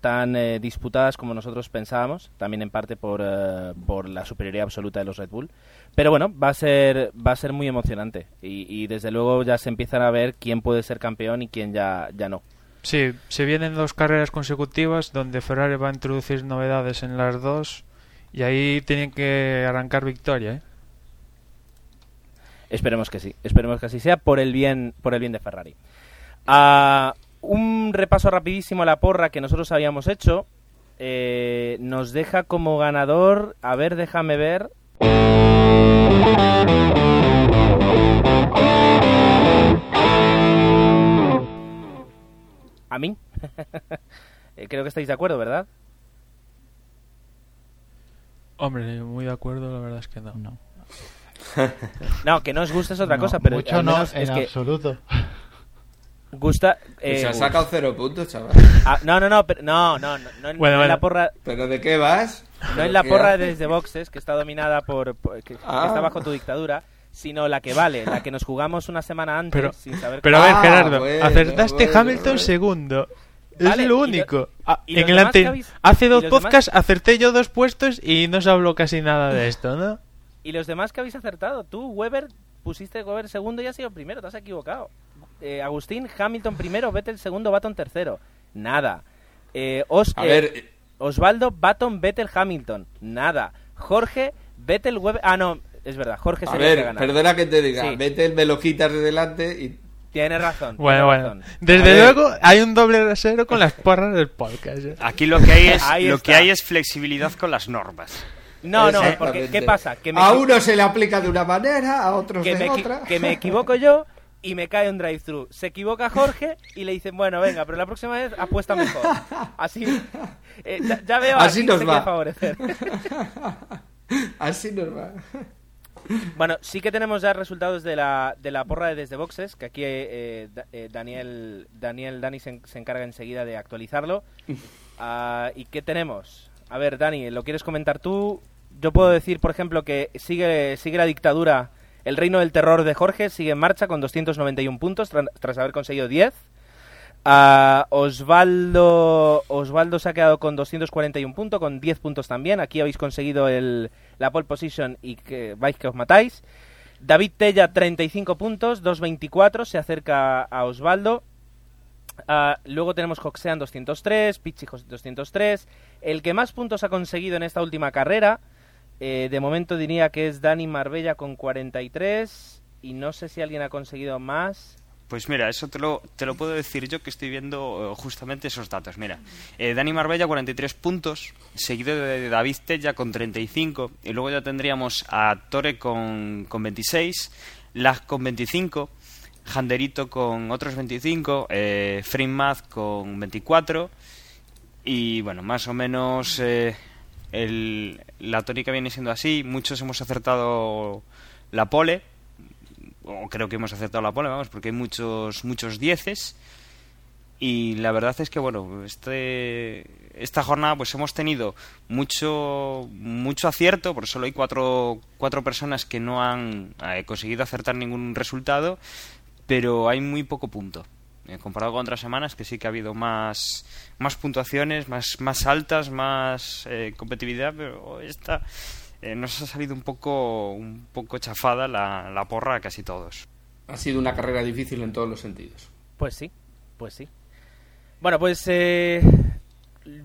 tan eh, disputadas como nosotros pensábamos, también en parte por, eh, por la superioridad absoluta de los Red Bull. Pero bueno, va a ser, va a ser muy emocionante y, desde luego ya se empiezan a ver quién puede ser campeón y quién ya, ya no.
Sí, se vienen dos carreras consecutivas donde Ferrari va a introducir novedades en las dos y ahí tienen que arrancar victoria. ¿eh?
Esperemos que sí, esperemos que así sea por el bien, por el bien de Ferrari. Ah, un repaso rapidísimo a la porra que nosotros habíamos hecho. Eh, nos deja como ganador, a ver, déjame ver. A mí. Eh, creo que estáis de acuerdo, ¿verdad?
Hombre, muy de acuerdo, la verdad es que no.
No, que no os guste es otra cosa, pero
mucho no, en absoluto.
Gusta. Eh,
se ha sacado cero puntos, chaval.
ah, no, no, no, pero- no, no, no, no, en-
Bueno,
no en la
bueno.
porra.
¿Pero de qué vas?
No en la porra desde boxes, que está dominada por. por- que, que
Ah.
está bajo tu dictadura, sino la que vale, la que nos jugamos una semana antes
Pero,
sin saber.
pero a ver,
Ah,
Gerardo,
bueno,
acertaste
bueno,
Hamilton
bueno.
segundo.
Vale,
es lo
y lo-
único. Ah,
y
en el ante-
habéis-
Hace dos
demás-
podcasts acerté yo dos puestos y no se habló casi nada de esto, ¿no?
Y los demás que habéis acertado, tú, Weber, pusiste Weber segundo y has sido primero, te has equivocado. Eh, Agustín, Hamilton primero, Vettel segundo, Baton tercero. Nada. Eh, Os-
A
eh,
ver,
Osvaldo, Baton, Vettel, Hamilton. Nada. Jorge, Vettel, Weber. Ah, no, es verdad, Jorge
a
el que
ver, perdona que te diga.
Sí.
Vete, me lo quitas de delante y...
Tienes razón.
Bueno, bueno.
razón.
Desde
ver.
luego hay un doble rasero con las porras del podcast. ¿eh?
Aquí lo que hay es,
Ahí
lo
está.
que hay es flexibilidad con las normas.
No, no, porque. ¿qué pasa? Que me,
A uno se le aplica de una manera, a otros
que
de
me,
otra.
que me equivoco yo y me cae un drive-thru. Se equivoca Jorge y le dicen, bueno, venga, pero la próxima vez apuesta mejor. Así, eh, ya, ya veo
Así
quién
nos
se
va.
favorecer.
Así nos va.
Bueno, sí que tenemos ya resultados de la, de la porra de Desde Boxes, que aquí eh, eh, Daniel, Daniel Dani se, se encarga enseguida de actualizarlo. Ah, ¿Y qué tenemos? A ver, Dani, ¿lo quieres comentar tú? Yo puedo decir, por ejemplo, que sigue, sigue la dictadura, el reino del terror de Jorge sigue en marcha con 291 puntos tra- tras haber conseguido 10. Osvaldo, Osvaldo se ha quedado con 241 puntos, con 10 puntos también. Aquí habéis conseguido la pole position y que vais que os matáis. David Tella, 35 puntos, 224, se acerca a Osvaldo. Ah, luego tenemos Hoxean 203, Pichi 203. El que más puntos ha conseguido en esta última carrera, eh, de momento diría que es Dani Marbella con 43. Y no sé si alguien ha conseguido más.
Pues mira, eso te lo, te lo puedo decir yo que estoy viendo eh, justamente esos datos. Mira, eh, Dani Marbella 43 puntos, seguido de David Tella con 35, y luego ya tendríamos a Tore con, con 26, Lag con 25, Janderito con otros 25, eh, con 24, y bueno, más o menos eh, el- la tónica viene siendo así. Muchos hemos acertado la pole, o creo que hemos acertado la pole, vamos, porque hay muchos muchos dieces. Y la verdad es que, bueno, este, esta jornada pues hemos tenido mucho mucho acierto, porque solo hay cuatro, cuatro personas que no han eh, conseguido acertar ningún resultado, pero hay muy poco punto. Eh, comparado con otras semanas que sí que ha habido más, más puntuaciones, más, más altas, más eh, competitividad, pero esta eh, nos ha salido un poco, un poco chafada la, la porra a casi todos.
Ha sido una carrera difícil en todos los sentidos.
Pues sí, pues sí. Bueno, pues eh,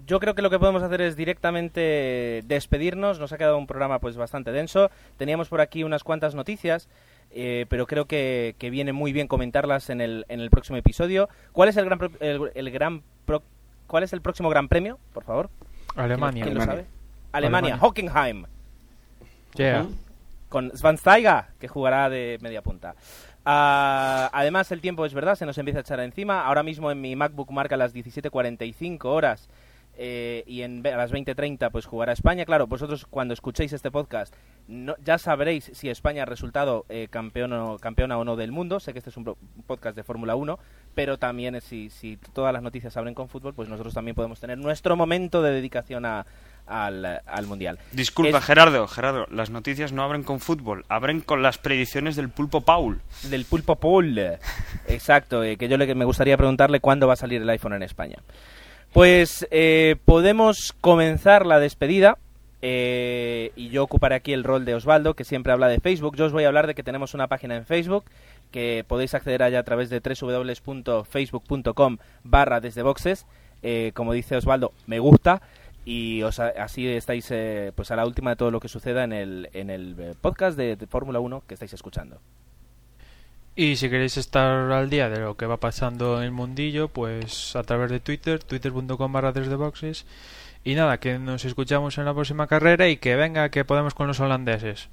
yo creo que lo que podemos hacer es directamente despedirnos. Nos ha quedado un programa pues bastante denso. Teníamos por aquí unas cuantas noticias, eh, pero creo que, que viene muy bien comentarlas en el, en el próximo episodio. ¿Cuál es el gran, pro- el, el gran pro- cuál es el próximo gran premio, por favor?
Alemania.
¿Quién lo
Alemania.
sabe? Alemania,
Alemania.
Hockenheim.
Yeah.
con que jugará de media punta. Ah, además, el tiempo es verdad, se nos empieza a echar encima. Ahora mismo en mi MacBook marca las 17.45 horas eh, y en, a las 20.30 pues jugará España. Claro, vosotros cuando escuchéis este podcast no, ya sabréis si España ha resultado eh, campeón campeona o no del mundo. Sé que este es un podcast de Fórmula 1, pero también eh, si, si todas las noticias abren con fútbol, pues nosotros también podemos tener nuestro momento de dedicación a- al, al Mundial.
Disculpa,
Es-
Gerardo, Gerardo, las noticias no abren con fútbol, abren con las predicciones del pulpo Paul.
Del pulpo Paul. Exacto, eh, que yo le, me gustaría preguntarle cuándo va a salir el iPhone en España. Pues eh, podemos comenzar la despedida. eh, y yo ocuparé aquí el rol de Osvaldo, que siempre habla de Facebook. Yo os voy a hablar de que tenemos una página en Facebook, que podéis acceder allá a través de www.facebook.com barra desde boxes. Eh, como dice Osvaldo, me gusta. Y os, así estáis eh, pues a la última de todo lo que suceda en el, en el eh, podcast de, de Fórmula 1 que estáis escuchando.
Y si queréis estar al día de lo que va pasando en el mundillo, pues a través de Twitter, twitter.com barra desde boxes. Y nada, que nos escuchamos en la próxima carrera y que venga, que podemos con los holandeses.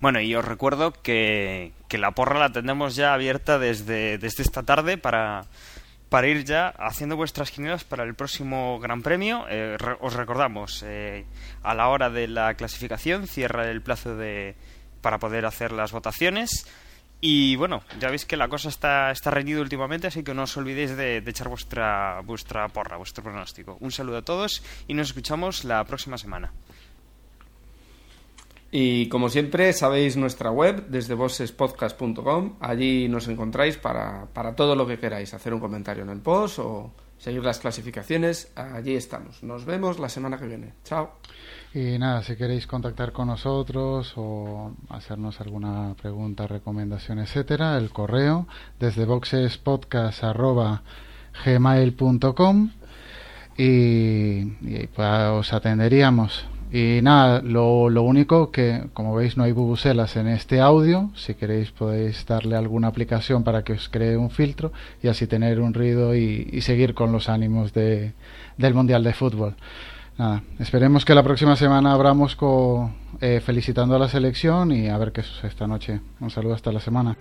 Bueno, y os recuerdo que, que la porra la tenemos ya abierta desde, desde esta tarde para, para ir ya haciendo vuestras quinielas para el próximo Gran Premio. Eh, os recordamos, eh, a la hora de la clasificación cierra el plazo de, para poder hacer las votaciones Y bueno, ya veis que la cosa está, está reñida últimamente, así que no os olvidéis de, de echar vuestra, vuestra porra, vuestro pronóstico. Un saludo a todos y nos escuchamos la próxima semana.
Y como siempre, sabéis nuestra web desde bossespodcast.com. Allí nos encontráis para, para todo lo que queráis. Hacer un comentario en el post o seguir las clasificaciones. Allí estamos. Nos vemos la semana que viene. Chao.
Y nada, si queréis contactar con nosotros o hacernos alguna pregunta, recomendación, etcétera, el correo desde boxespodcast.gmail.com y, y pues os atenderíamos. Y nada, lo, lo único que, como veis, no hay bubuselas en este audio. Si queréis podéis darle alguna aplicación para que os cree un filtro y así tener un ruido y, seguir con los ánimos de, del Mundial de Fútbol. Nada, esperemos que la próxima semana abramos con, eh, felicitando a la selección y a ver qué sucede esta noche. Un saludo hasta la semana.